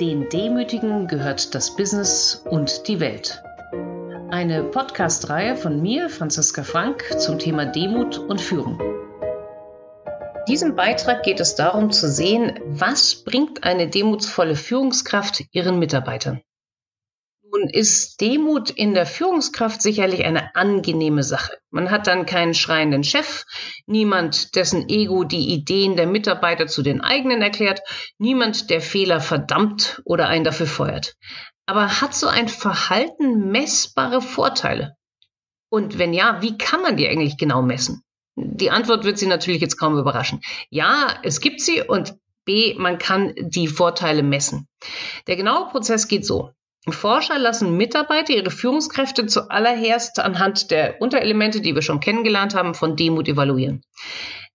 Den Demütigen gehört das Business und die Welt. Eine Podcast-Reihe von mir, Franziska Frank, zum Thema Demut und Führung. In diesem Beitrag geht es darum zu sehen, was bringt eine demutsvolle Führungskraft ihren Mitarbeitern. Nun ist Demut in der Führungskraft sicherlich eine angenehme Sache. Man hat dann keinen schreienden Chef, niemand, dessen Ego die Ideen der Mitarbeiter zu den eigenen erklärt, niemand, der Fehler verdammt oder einen dafür feuert. Aber hat so ein Verhalten messbare Vorteile? Und wenn ja, wie kann man die eigentlich genau messen? Die Antwort wird Sie natürlich jetzt kaum überraschen. Ja, es gibt sie und B, man kann die Vorteile messen. Der genaue Prozess geht so. Forscher lassen Mitarbeiter ihre Führungskräfte zuallererst anhand der Unterelemente, die wir schon kennengelernt haben, von Demut evaluieren.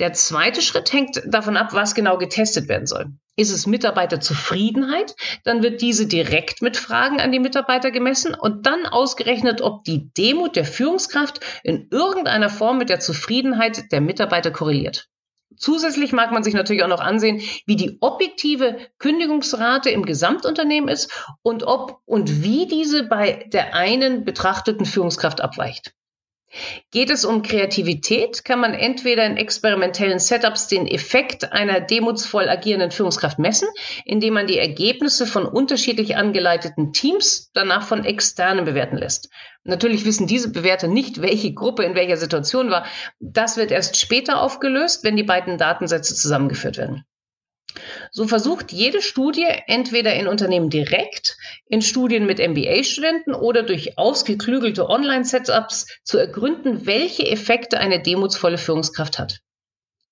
Der zweite Schritt hängt davon ab, was genau getestet werden soll. Ist es Mitarbeiterzufriedenheit, dann wird diese direkt mit Fragen an die Mitarbeiter gemessen und dann ausgerechnet, ob die Demut der Führungskraft in irgendeiner Form mit der Zufriedenheit der Mitarbeiter korreliert. Zusätzlich mag man sich natürlich auch noch ansehen, wie die objektive Kündigungsrate im Gesamtunternehmen ist und ob und wie diese bei der einen betrachteten Führungskraft abweicht. Geht es um Kreativität, kann man entweder in experimentellen Setups den Effekt einer demutsvoll agierenden Führungskraft messen, indem man die Ergebnisse von unterschiedlich angeleiteten Teams danach von externen bewerten lässt. Natürlich wissen diese Bewerter nicht, welche Gruppe in welcher Situation war. Das wird erst später aufgelöst, wenn die beiden Datensätze zusammengeführt werden. So versucht jede Studie entweder in Unternehmen direkt, in Studien mit MBA-Studenten oder durch ausgeklügelte Online-Setups zu ergründen, welche Effekte eine demutsvolle Führungskraft hat.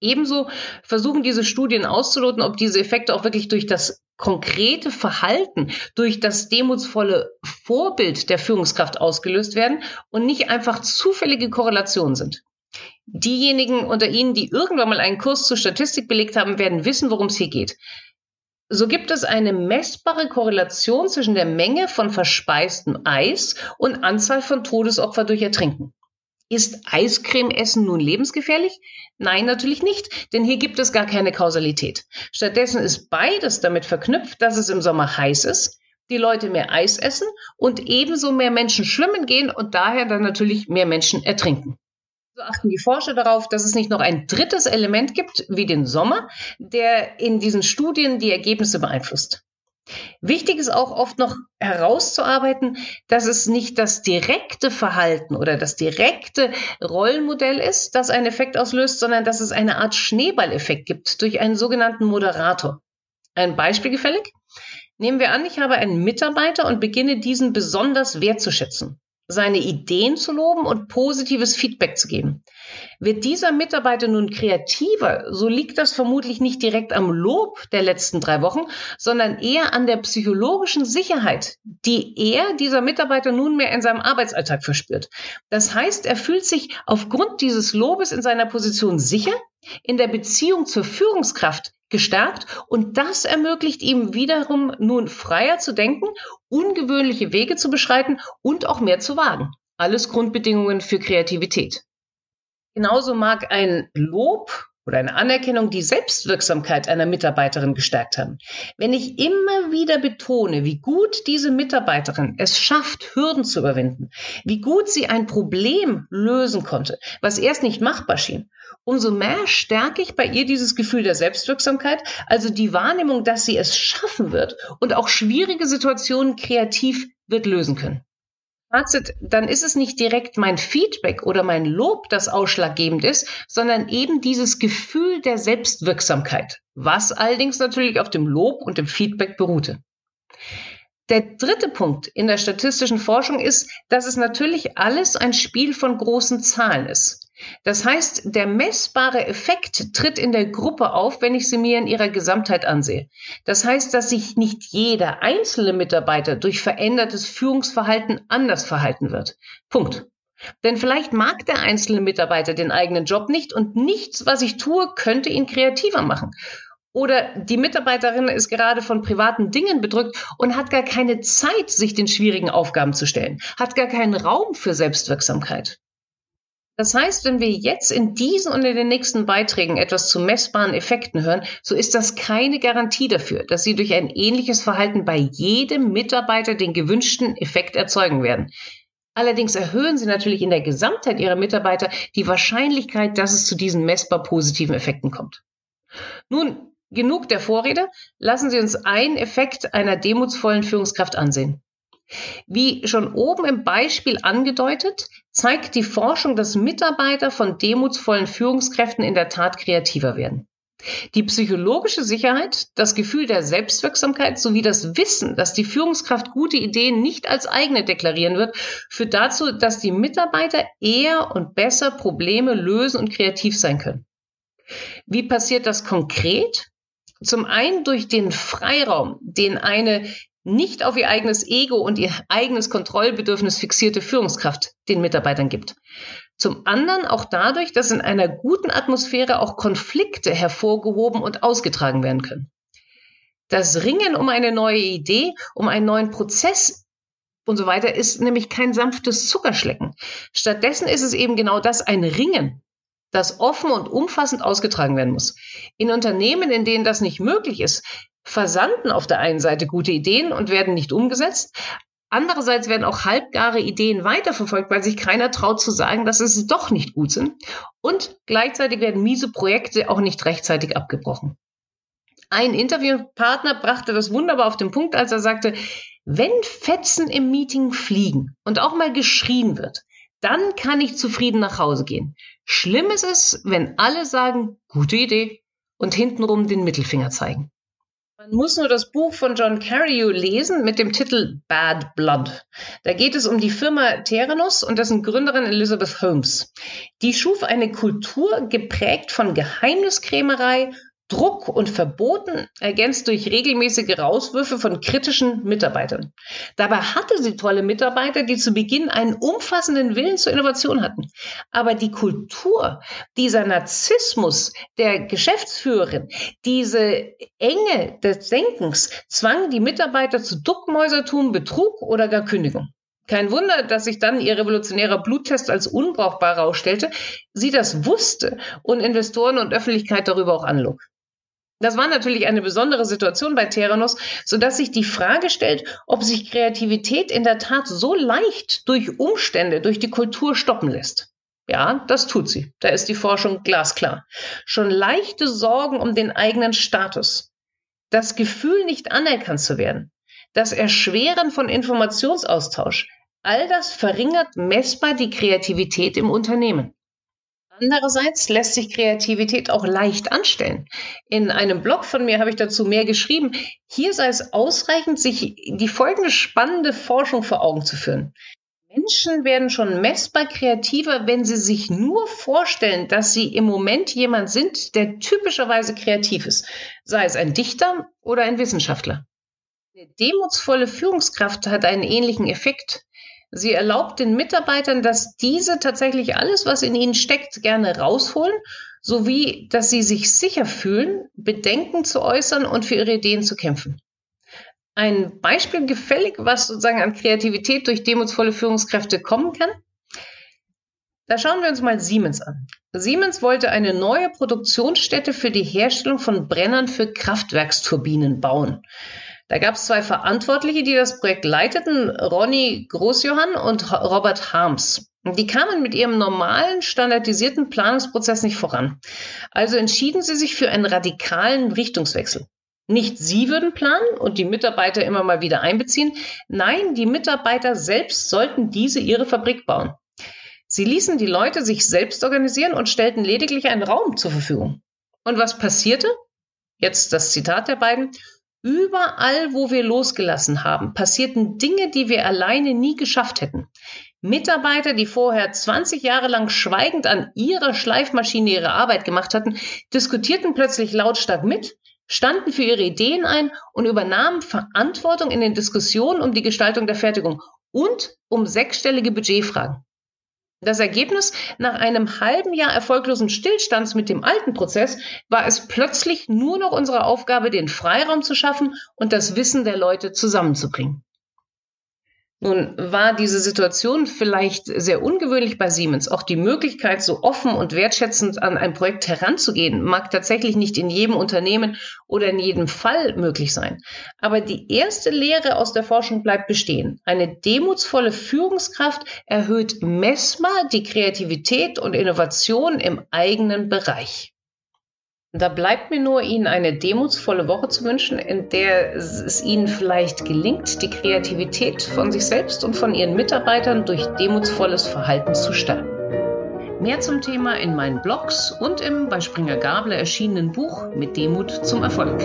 Ebenso versuchen diese Studien auszuloten, ob diese Effekte auch wirklich durch das konkrete Verhalten, durch das demutsvolle Vorbild der Führungskraft ausgelöst werden und nicht einfach zufällige Korrelationen sind. Diejenigen unter Ihnen, die irgendwann mal einen Kurs zur Statistik belegt haben, werden wissen, worum es hier geht. So gibt es eine messbare Korrelation zwischen der Menge von verspeistem Eis und Anzahl von Todesopfer durch Ertrinken. Ist Eiscreme-Essen nun lebensgefährlich? Nein, natürlich nicht, denn hier gibt es gar keine Kausalität. Stattdessen ist beides damit verknüpft, dass es im Sommer heiß ist, die Leute mehr Eis essen und ebenso mehr Menschen schwimmen gehen und daher dann natürlich mehr Menschen ertrinken. So achten die Forscher darauf, dass es nicht noch ein drittes Element gibt, wie den Sommer, der in diesen Studien die Ergebnisse beeinflusst. Wichtig ist auch oft noch herauszuarbeiten, dass es nicht das direkte Verhalten oder das direkte Rollenmodell ist, das einen Effekt auslöst, sondern dass es eine Art Schneeballeffekt gibt durch einen sogenannten Moderator. Ein Beispiel gefällig? Nehmen wir an, ich habe einen Mitarbeiter und beginne diesen besonders wertzuschätzen seine Ideen zu loben und positives Feedback zu geben. Wird dieser Mitarbeiter nun kreativer, so liegt das vermutlich nicht direkt am Lob der letzten drei Wochen, sondern eher an der psychologischen Sicherheit, die er, dieser Mitarbeiter, nunmehr in seinem Arbeitsalltag verspürt. Das heißt, er fühlt sich aufgrund dieses Lobes in seiner Position sicher, in der Beziehung zur Führungskraft gestärkt und das ermöglicht ihm wiederum nun freier zu denken, ungewöhnliche Wege zu beschreiten und auch mehr zu wagen. Alles Grundbedingungen für Kreativität. Genauso mag ein Lob oder eine Anerkennung die Selbstwirksamkeit einer Mitarbeiterin gestärkt haben. Wenn ich immer wieder betone, wie gut diese Mitarbeiterin es schafft, Hürden zu überwinden, wie gut sie ein Problem lösen konnte, was erst nicht machbar schien, umso mehr stärke ich bei ihr dieses Gefühl der Selbstwirksamkeit, also die Wahrnehmung, dass sie es schaffen wird und auch schwierige Situationen kreativ wird lösen können. Fazit, dann ist es nicht direkt mein Feedback oder mein Lob, das ausschlaggebend ist, sondern eben dieses Gefühl der Selbstwirksamkeit, was allerdings natürlich auf dem Lob und dem Feedback beruhte. Der dritte Punkt in der statistischen Forschung ist, dass es natürlich alles ein Spiel von großen Zahlen ist. Das heißt, der messbare Effekt tritt in der Gruppe auf, wenn ich sie mir in ihrer Gesamtheit ansehe. Das heißt, dass sich nicht jeder einzelne Mitarbeiter durch verändertes Führungsverhalten anders verhalten wird. Punkt. Denn vielleicht mag der einzelne Mitarbeiter den eigenen Job nicht und nichts, was ich tue, könnte ihn kreativer machen. Oder die Mitarbeiterin ist gerade von privaten Dingen bedrückt und hat gar keine Zeit, sich den schwierigen Aufgaben zu stellen, hat gar keinen Raum für Selbstwirksamkeit. Das heißt, wenn wir jetzt in diesen und in den nächsten Beiträgen etwas zu messbaren Effekten hören, so ist das keine Garantie dafür, dass Sie durch ein ähnliches Verhalten bei jedem Mitarbeiter den gewünschten Effekt erzeugen werden. Allerdings erhöhen Sie natürlich in der Gesamtheit Ihrer Mitarbeiter die Wahrscheinlichkeit, dass es zu diesen messbar positiven Effekten kommt. Nun, genug der Vorrede. Lassen Sie uns einen Effekt einer demutsvollen Führungskraft ansehen. Wie schon oben im Beispiel angedeutet, zeigt die Forschung, dass Mitarbeiter von demutsvollen Führungskräften in der Tat kreativer werden. Die psychologische Sicherheit, das Gefühl der Selbstwirksamkeit sowie das Wissen, dass die Führungskraft gute Ideen nicht als eigene deklarieren wird, führt dazu, dass die Mitarbeiter eher und besser Probleme lösen und kreativ sein können. Wie passiert das konkret? Zum einen durch den Freiraum, den eine nicht auf ihr eigenes Ego und ihr eigenes Kontrollbedürfnis fixierte Führungskraft den Mitarbeitern gibt. Zum anderen auch dadurch, dass in einer guten Atmosphäre auch Konflikte hervorgehoben und ausgetragen werden können. Das Ringen um eine neue Idee, um einen neuen Prozess und so weiter ist nämlich kein sanftes Zuckerschlecken. Stattdessen ist es eben genau das, ein Ringen, das offen und umfassend ausgetragen werden muss. In Unternehmen, in denen das nicht möglich ist, versanden auf der einen Seite gute Ideen und werden nicht umgesetzt. Andererseits werden auch halbgare Ideen weiterverfolgt, weil sich keiner traut zu sagen, dass es doch nicht gut sind. Und gleichzeitig werden miese Projekte auch nicht rechtzeitig abgebrochen. Ein Interviewpartner brachte das wunderbar auf den Punkt, als er sagte, wenn Fetzen im Meeting fliegen und auch mal geschrien wird, dann kann ich zufrieden nach Hause gehen. Schlimm ist es, wenn alle sagen, gute Idee und hintenrum den Mittelfinger zeigen. Man muss nur das Buch von John Carreyrou lesen mit dem Titel Bad Blood. Da geht es um die Firma Theranos und dessen Gründerin Elizabeth Holmes. Die schuf eine Kultur geprägt von Geheimniskrämerei, Druck und Verboten, ergänzt durch regelmäßige Rauswürfe von kritischen Mitarbeitern. Dabei hatte sie tolle Mitarbeiter, die zu Beginn einen umfassenden Willen zur Innovation hatten. Aber die Kultur, dieser Narzissmus der Geschäftsführerin, diese Enge des Denkens zwang die Mitarbeiter zu Duckmäusertum, Betrug oder gar Kündigung. Kein Wunder, dass sich dann ihr revolutionärer Bluttest als unbrauchbar herausstellte, sie das wusste und Investoren und Öffentlichkeit darüber auch anlog. Das war natürlich eine besondere Situation bei Theranos, sodass sich die Frage stellt, ob sich Kreativität in der Tat so leicht durch Umstände, durch die Kultur stoppen lässt. Ja, das tut sie. Da ist die Forschung glasklar. Schon leichte Sorgen um den eigenen Status, das Gefühl, nicht anerkannt zu werden, das Erschweren von Informationsaustausch, all das verringert messbar die Kreativität im Unternehmen. Andererseits lässt sich Kreativität auch leicht anstellen. In einem Blog von mir habe ich dazu mehr geschrieben. Hier sei es ausreichend, sich die folgende spannende Forschung vor Augen zu führen. Menschen werden schon messbar kreativer, wenn sie sich nur vorstellen, dass sie im Moment jemand sind, der typischerweise kreativ ist, sei es ein Dichter oder ein Wissenschaftler. Eine demutsvolle Führungskraft hat einen ähnlichen Effekt. Sie erlaubt den Mitarbeitern, dass diese tatsächlich alles, was in ihnen steckt, gerne rausholen, sowie dass sie sich sicher fühlen, Bedenken zu äußern und für ihre Ideen zu kämpfen. Ein Beispiel gefällig, was sozusagen an Kreativität durch demutsvolle Führungskräfte kommen kann. Da schauen wir uns mal Siemens an. Siemens wollte eine neue Produktionsstätte für die Herstellung von Brennern für Kraftwerksturbinen bauen. Da gab es zwei Verantwortliche, die das Projekt leiteten, Ronny Großjohann und Robert Harms. Die kamen mit ihrem normalen, standardisierten Planungsprozess nicht voran. Also entschieden sie sich für einen radikalen Richtungswechsel. Nicht sie würden planen und die Mitarbeiter immer mal wieder einbeziehen. Nein, die Mitarbeiter selbst sollten diese ihre Fabrik bauen. Sie ließen die Leute sich selbst organisieren und stellten lediglich einen Raum zur Verfügung. Und was passierte? Jetzt das Zitat der beiden. Überall, wo wir losgelassen haben, passierten Dinge, die wir alleine nie geschafft hätten. Mitarbeiter, die vorher 20 Jahre lang schweigend an ihrer Schleifmaschine ihre Arbeit gemacht hatten, diskutierten plötzlich lautstark mit, standen für ihre Ideen ein und übernahmen Verantwortung in den Diskussionen um die Gestaltung der Fertigung und um sechsstellige Budgetfragen. Das Ergebnis nach einem halben Jahr erfolglosen Stillstands mit dem alten Prozess war es plötzlich nur noch unsere Aufgabe, den Freiraum zu schaffen und das Wissen der Leute zusammenzubringen. Nun war diese Situation vielleicht sehr ungewöhnlich bei Siemens. Auch die Möglichkeit, so offen und wertschätzend an ein Projekt heranzugehen, mag tatsächlich nicht in jedem Unternehmen oder in jedem Fall möglich sein. Aber die erste Lehre aus der Forschung bleibt bestehen. Eine demutsvolle Führungskraft erhöht messbar die Kreativität und Innovation im eigenen Bereich. Da bleibt mir nur, Ihnen eine demutsvolle Woche zu wünschen, in der es Ihnen vielleicht gelingt, die Kreativität von sich selbst und von Ihren Mitarbeitern durch demutsvolles Verhalten zu stärken. Mehr zum Thema in meinen Blogs und im bei Springer Gabler erschienenen Buch Mit Demut zum Erfolg.